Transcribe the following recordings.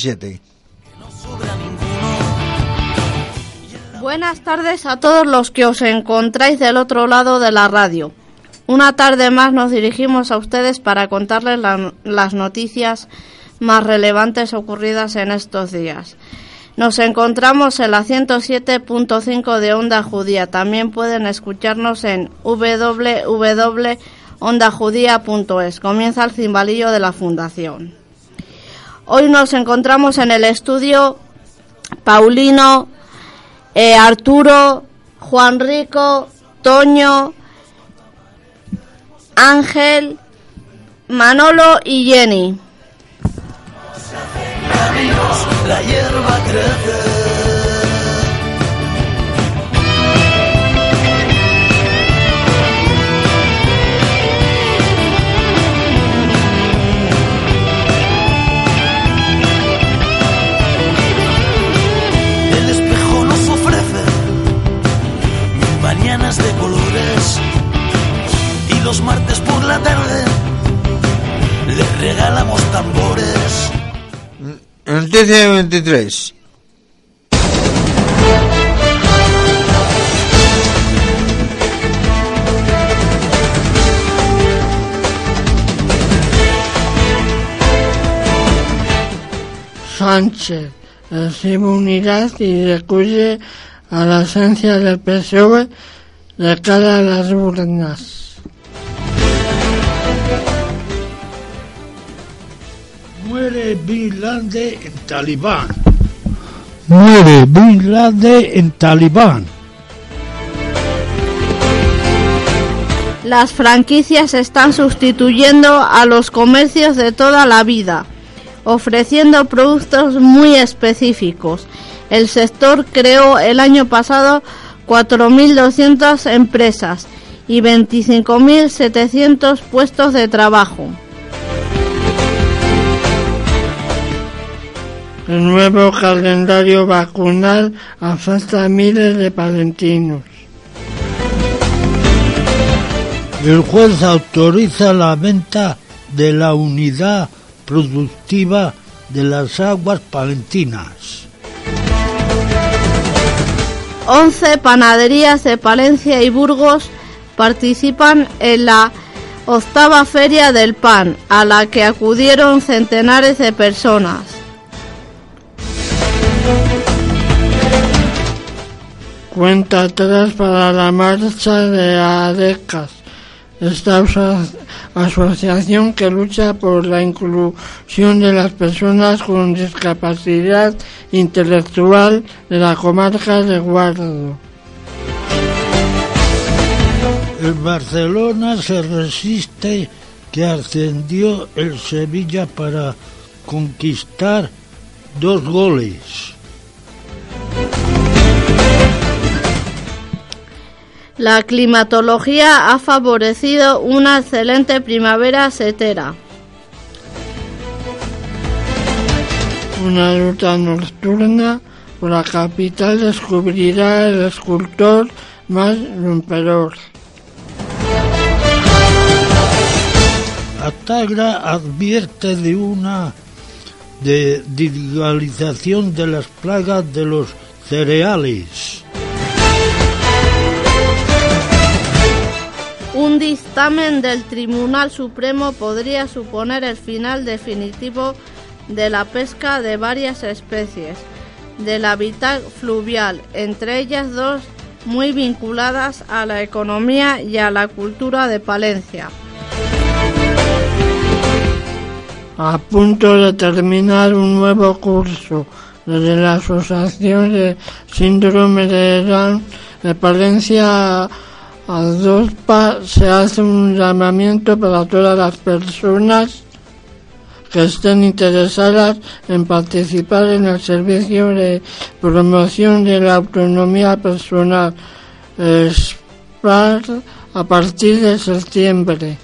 27. Buenas tardes a todos los que os encontráis del otro lado de la radio. Una tarde más nos dirigimos a ustedes para contarles la- las noticias más relevantes ocurridas en estos días. Nos encontramos en la 107.5 de Onda Judía. También pueden escucharnos en www.ondajudía.es. Comienza el cimbalillo de la Fundación. Hoy nos encontramos en el estudio Paulino, eh, Arturo, Juan Rico, Toño, Ángel, Manolo y Jenny. Los martes por la tarde le regalamos tambores. Noticia 23. Sánchez recibe unidad y recurre a la esencia del PSOE de cara a las urnas. Muere Bin Laden en Talibán. Muere Bin Laden en Talibán. Las franquicias están sustituyendo a los comercios de toda la vida, ofreciendo productos muy específicos. El sector creó el año pasado 4.200 empresas y 25.700 puestos de trabajo. El nuevo calendario vacunal afecta a miles de palentinos. El juez autoriza la venta de la unidad productiva de las aguas palentinas. 11 panaderías de Palencia y Burgos participan en la octava Feria del Pan, a la que acudieron centenares de personas. Cuenta atrás para la marcha de ADECAS, esta aso- asociación que lucha por la inclusión de las personas con discapacidad intelectual de la comarca de Guardo. El Barcelona se resiste que ascendió el Sevilla para conquistar dos goles. La climatología ha favorecido una excelente primavera setera. Una ruta nocturna por la capital descubrirá el escultor más romperor. Atagra advierte de una de digitalización de las plagas de los cereales. Un dictamen del Tribunal Supremo podría suponer el final definitivo de la pesca de varias especies del hábitat fluvial, entre ellas dos muy vinculadas a la economía y a la cultura de Palencia. A punto de terminar un nuevo curso desde la Asociación de Síndrome de de Palencia a DOSPA se hace un llamamiento para todas las personas que estén interesadas en participar en el servicio de promoción de la autonomía personal SPAR a partir de septiembre.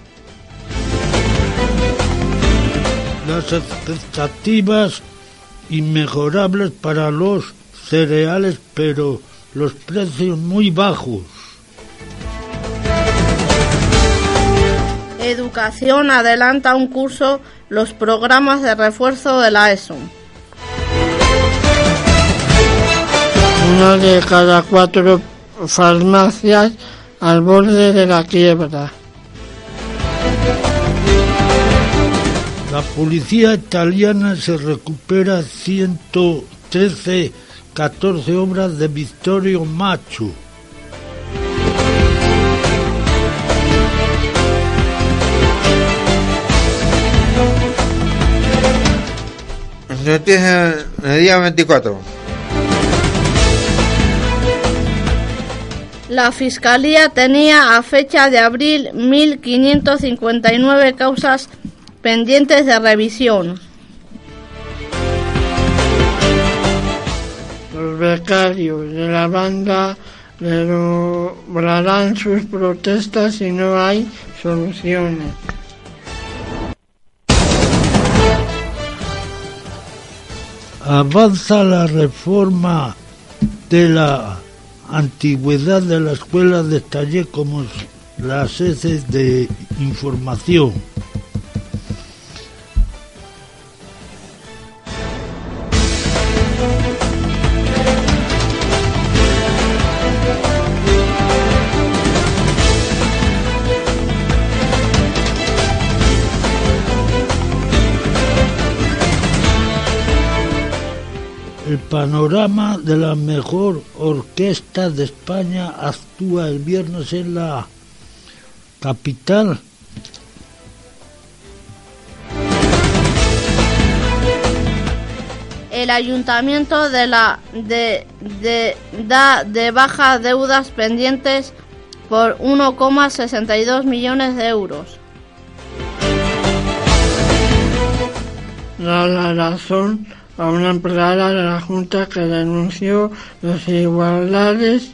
Las expectativas inmejorables para los cereales, pero los precios muy bajos. Educación adelanta un curso los programas de refuerzo de la ESO. Una de cada cuatro farmacias al borde de la quiebra. La policía italiana se recupera 113, 14 obras de Vittorio Macho. Noticias del día 24. La Fiscalía tenía a fecha de abril 1.559 causas pendientes de revisión. Los becarios de la banda lograrán sus protestas si no hay soluciones. Avanza la reforma de la antigüedad de la escuela de taller como las heces de información. El panorama de la mejor orquesta de España actúa el viernes en la capital. El ayuntamiento de la de, de- da de baja deudas pendientes por 1,62 millones de euros. Da la razón a una empleada de la Junta que denunció desigualdades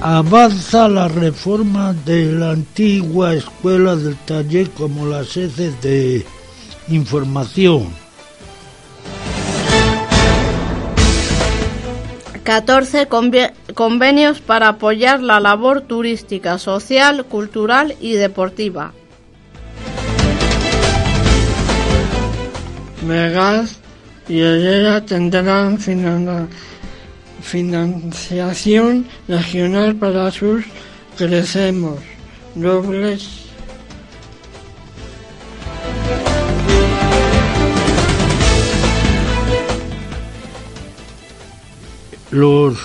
Avanza la reforma de la antigua escuela del taller como las heces de información. 14 conve- convenios para apoyar la labor turística, social, cultural y deportiva. Megas y Herrera tendrán finan- financiación regional para sus Crecemos dobles Los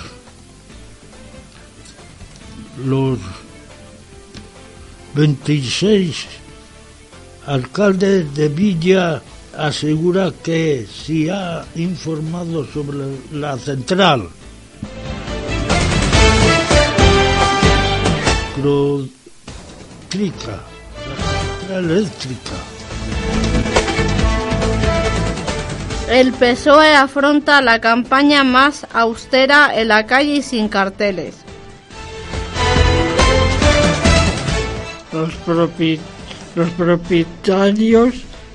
los 26 alcaldes de Villa asegura que se ha informado sobre la central. Eléctrica, la central eléctrica. El PSOE afronta la campaña más austera en la calle y sin carteles. Los, propi- los propietarios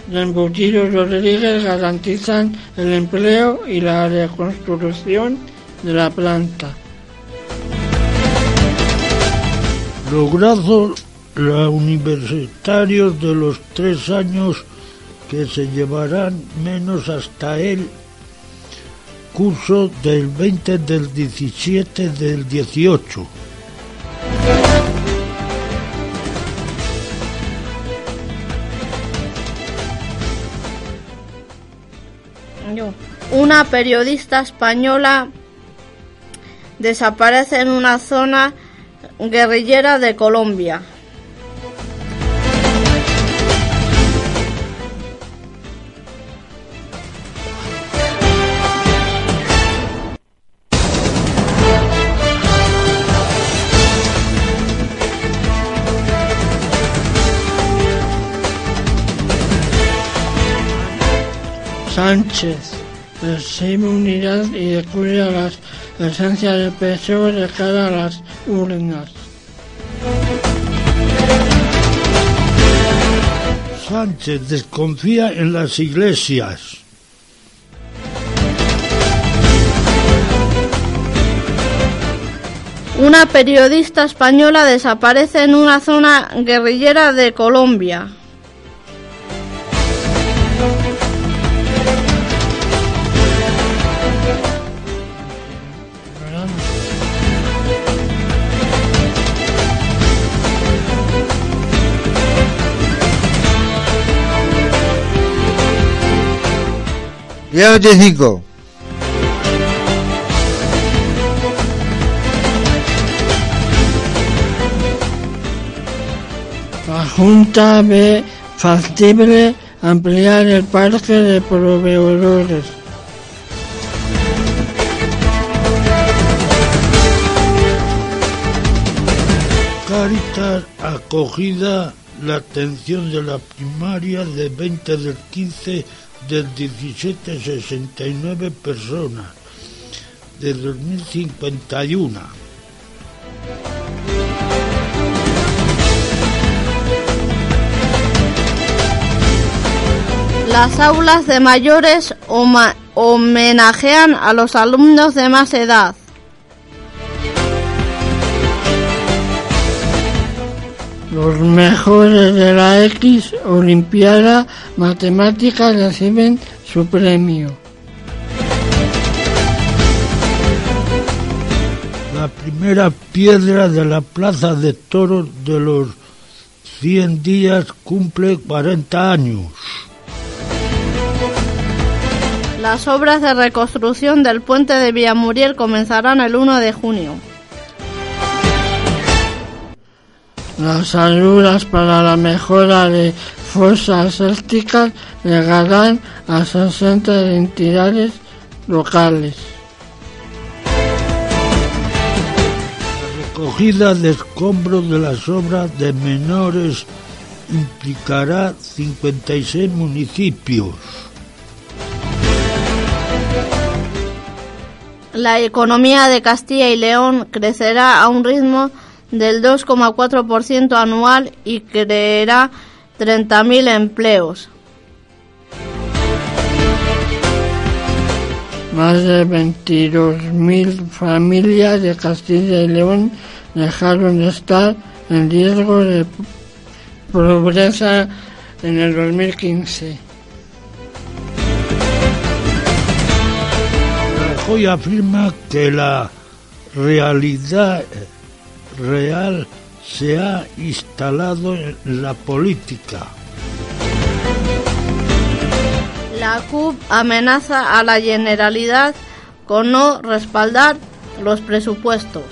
de Embutidos Rodríguez garantizan el empleo y la reconstrucción de la planta. Logrado los universitarios de los tres años que se llevarán menos hasta el curso del 20 del 17 del 18. Yo. Una periodista española desaparece en una zona guerrillera de Colombia. Sánchez exhibe unidad y descubre las esencias del PSOE de cara a las urnas. Sánchez desconfía en las iglesias. Una periodista española desaparece en una zona guerrillera de Colombia. Día 25. La Junta ve factible ampliar el parque de proveedores. Caritas acogida la atención de la primaria de 20 del 15 del 17 69 personas de 2051. Las aulas de mayores homenajean a los alumnos de más edad. Los mejores de la X Olimpiada Matemática reciben su premio. La primera piedra de la Plaza de Toros de los 100 días cumple 40 años. Las obras de reconstrucción del puente de Villamuriel comenzarán el 1 de junio. Las ayudas para la mejora de fosas sépticas llegarán a 60 entidades locales. Recogida de escombros de las obras de menores implicará 56 municipios. La economía de Castilla y León crecerá a un ritmo del 2,4% anual y creará 30.000 empleos. Más de 22.000 familias de Castilla y León dejaron de estar en riesgo de pobreza en el 2015. Rajoy afirma que la realidad real se ha instalado en la política. La CUP amenaza a la Generalidad con no respaldar los presupuestos.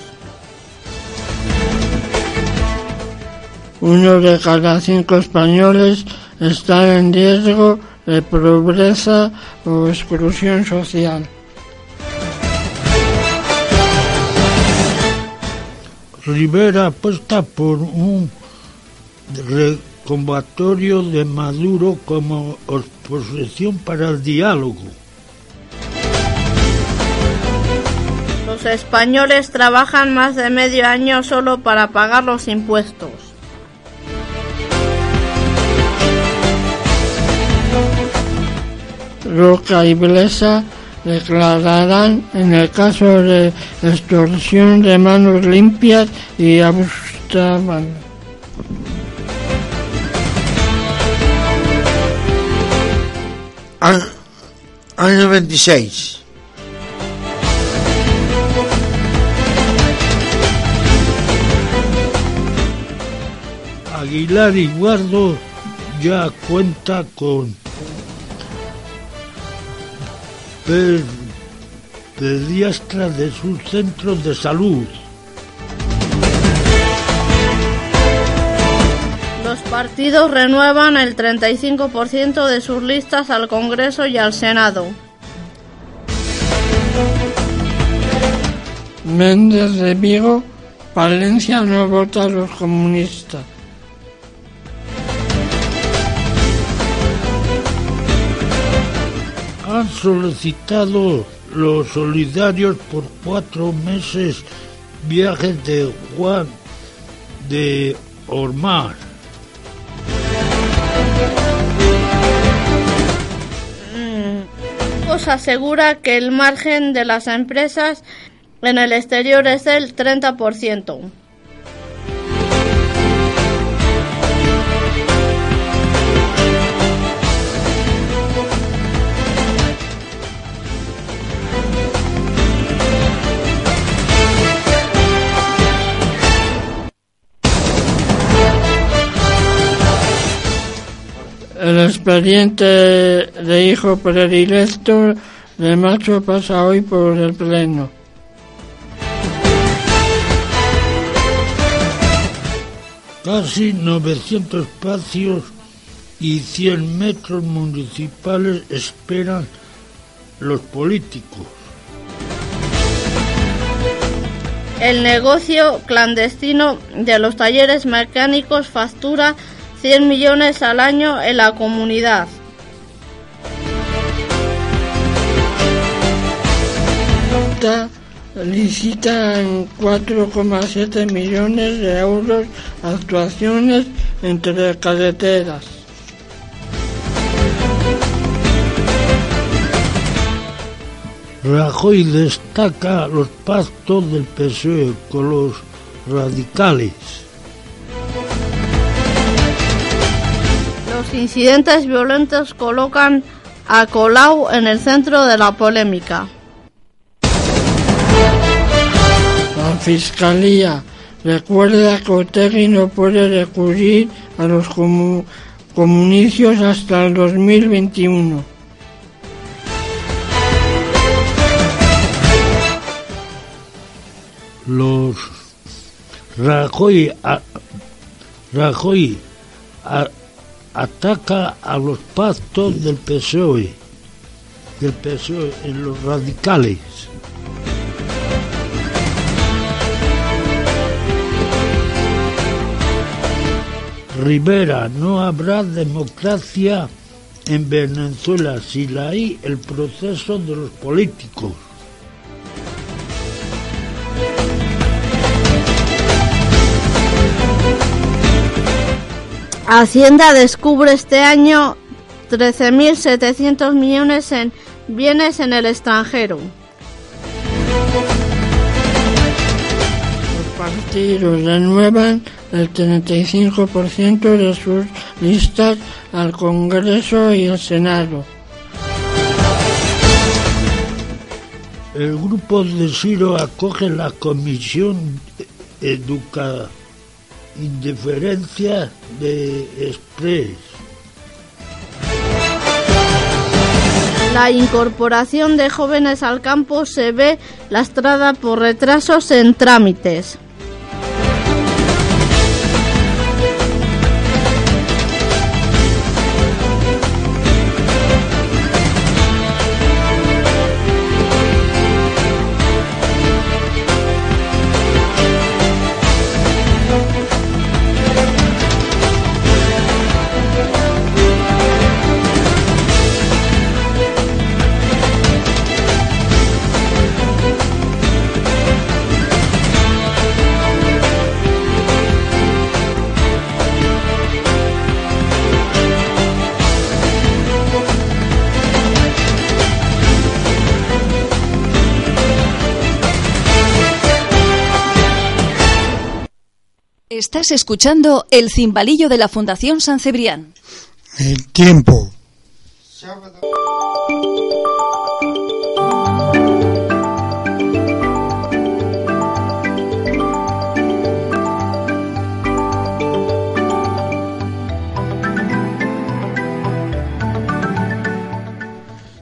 Uno de cada cinco españoles está en riesgo de pobreza o exclusión social. Rivera apuesta por un recombatorio de Maduro como oposición para el diálogo. Los españoles trabajan más de medio año solo para pagar los impuestos. Roca y Blesa declararán en el caso de extorsión de manos limpias y abusaban. An- Año 26. Aguilar y Guardo ya cuenta con pe- pediatras de sus centros de salud. Los partidos renuevan el 35% de sus listas al Congreso y al Senado. Méndez de Vigo, Palencia no vota a los comunistas. Han solicitado los solidarios por cuatro meses viajes de Juan de Ormar. Os asegura que el margen de las empresas en el exterior es del 30%. El expediente de hijo predilecto de Macho pasa hoy por el Pleno. Casi 900 espacios y 100 metros municipales esperan los políticos. El negocio clandestino de los talleres mecánicos factura 100 millones al año en la comunidad. Junta licita en 4,7 millones de euros actuaciones entre carreteras. Rajoy destaca los pactos del PSOE con los radicales. Los incidentes violentos colocan a Colau en el centro de la polémica. La Fiscalía recuerda que Otegi no puede recurrir a los comu- comunicios hasta el 2021. Los Rajoy, a- Rajoy a- ataca a los pactos del PSOE, del PSOE en los radicales. Rivera, no habrá democracia en Venezuela si la hay el proceso de los políticos. Hacienda descubre este año 13.700 millones en bienes en el extranjero. Los partidos renuevan el 35% de sus listas al Congreso y el Senado. El grupo de Ciro acoge la comisión Educa Indiferencia de Express. La incorporación de jóvenes al campo se ve lastrada por retrasos en trámites. Estás escuchando El Cimbalillo de la Fundación San Cebrián. El tiempo.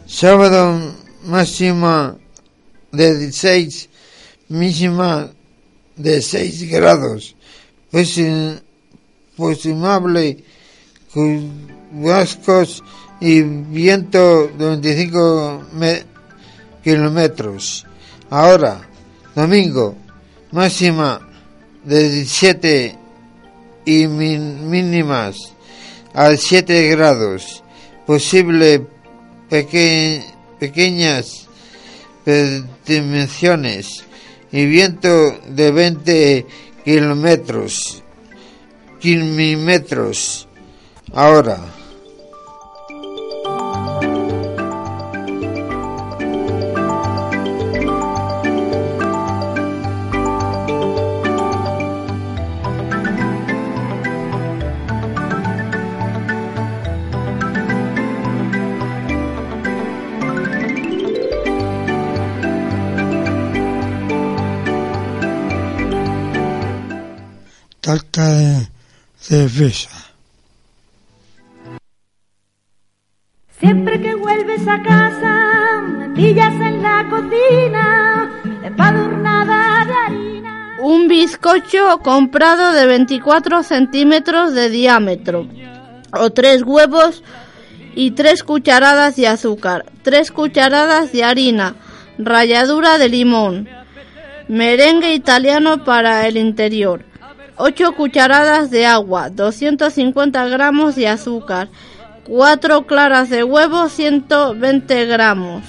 Sábado máxima de 16, mínima de 6 grados. Pues posible chubascos y viento de 25 me- kilómetros. Ahora, domingo, máxima de 17 y mínimas a 7 grados. Posible peque- pequeñas dimensiones y viento de 20 kilómetros, kilómetros ahora. De. Siempre que vuelves a casa, me pillas en la cocina, empadurnada de harina. Un bizcocho comprado de 24 centímetros de diámetro, o tres huevos y tres cucharadas de azúcar, tres cucharadas de harina, ralladura de limón, merengue italiano para el interior, 8 cucharadas de agua, 250 gramos de azúcar, 4 claras de huevo, 120 gramos,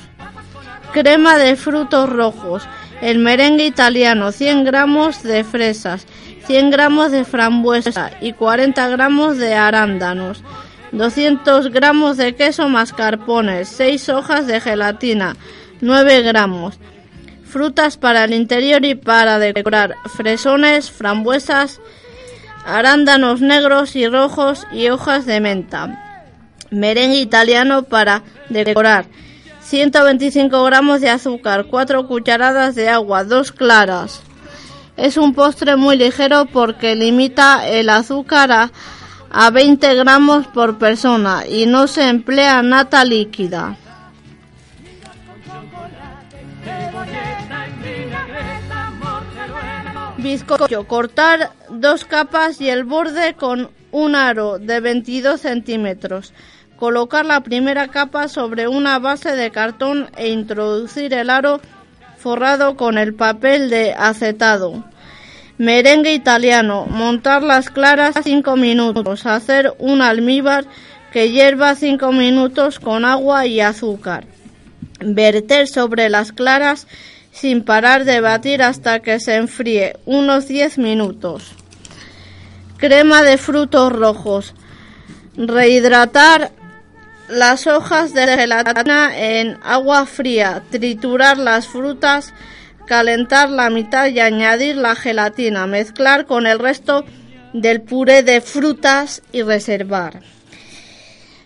crema de frutos rojos, el merengue italiano, 100 gramos de fresas, 100 gramos de frambuesa y 40 gramos de arándanos, 200 gramos de queso mascarpone, 6 hojas de gelatina, 9 gramos, frutas para el interior y para decorar, fresones, frambuesas, arándanos negros y rojos y hojas de menta. Merengue italiano para decorar, 125 gramos de azúcar, 4 cucharadas de agua, 2 claras. Es un postre muy ligero porque limita el azúcar a, a 20 gramos por persona y no se emplea nata líquida. Bizcocho. Cortar dos capas y el borde con un aro de 22 centímetros. Colocar la primera capa sobre una base de cartón e introducir el aro forrado con el papel de acetado. Merengue italiano. Montar las claras 5 minutos. Hacer un almíbar que hierva 5 minutos con agua y azúcar. Verter sobre las claras sin parar de batir hasta que se enfríe, unos 10 minutos. Crema de frutos rojos. Rehidratar las hojas de gelatina en agua fría, triturar las frutas, calentar la mitad y añadir la gelatina, mezclar con el resto del puré de frutas y reservar.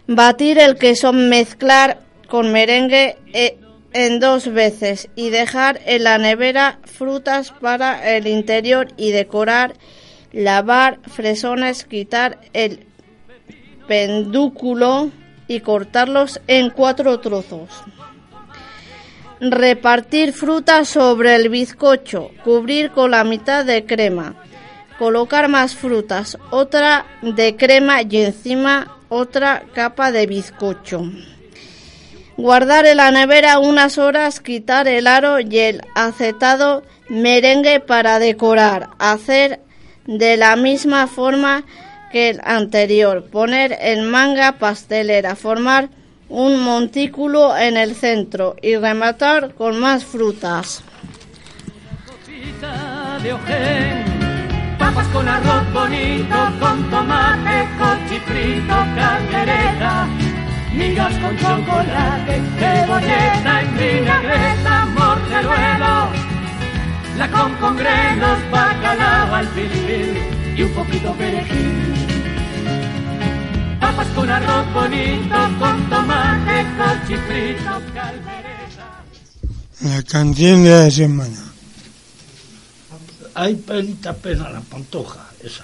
Batir el queso, mezclar con merengue e en dos veces y dejar en la nevera frutas para el interior y decorar, lavar fresones, quitar el pendúculo y cortarlos en cuatro trozos. Repartir frutas sobre el bizcocho, cubrir con la mitad de crema, colocar más frutas, otra de crema y encima otra capa de bizcocho. Guardar en la nevera unas horas, quitar el aro y el acetado merengue para decorar. Hacer de la misma forma que el anterior. Poner en manga pastelera. Formar un montículo en el centro y rematar con más frutas. Papas con arroz bonito, con tomate, migas con chocolate, cebolleta en vinagreta, morteruelo, la con con grenos, bacalao al fil y un poquito perejil. Papas con arroz bonito, con tomate, cochifrito, caldereta. La canción de la semana. Hay pelita pena la pantoja, esa.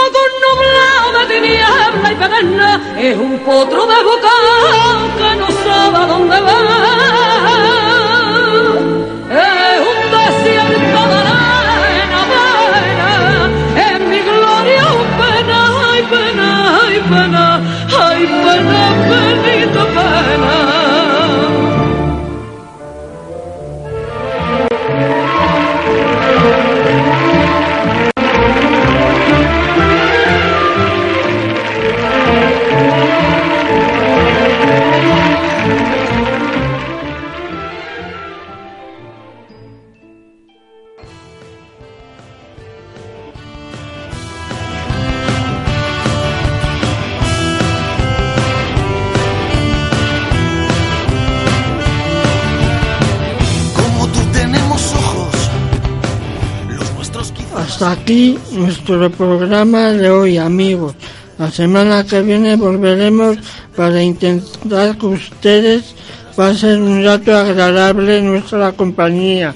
y es un potro de boca que no sabe a dónde va. Es un desierto de arena, pena, es mi gloria, un pena, ay pena, ay pena, ay pena, penita aquí nuestro programa de hoy, amigos. La semana que viene volveremos para intentar que ustedes pasen un rato agradable en nuestra compañía.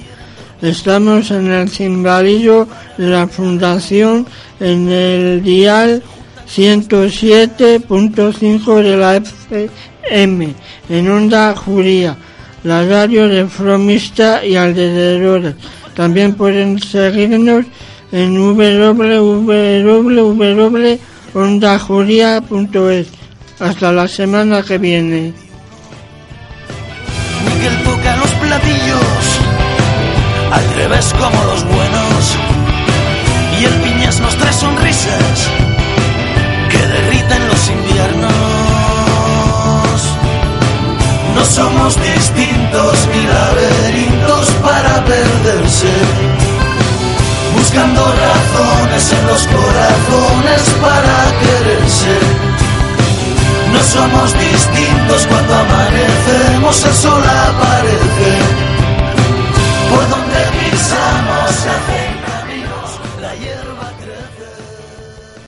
Estamos en el cimbalillo de la Fundación en el dial 107.5 de la FM en Onda Juría, la radio de Fromista y alrededores. También pueden seguirnos en www.ondajuria.es. Hasta la semana que viene. Miguel toca los platillos, al revés como los buenos. Y el piñas nos trae sonrisas que derriten los inviernos. No somos distintos ni laberintos para perderse buscando razones en los corazones para quererse. No somos distintos cuando amanecemos, el sol aparece. Por donde pisamos se hace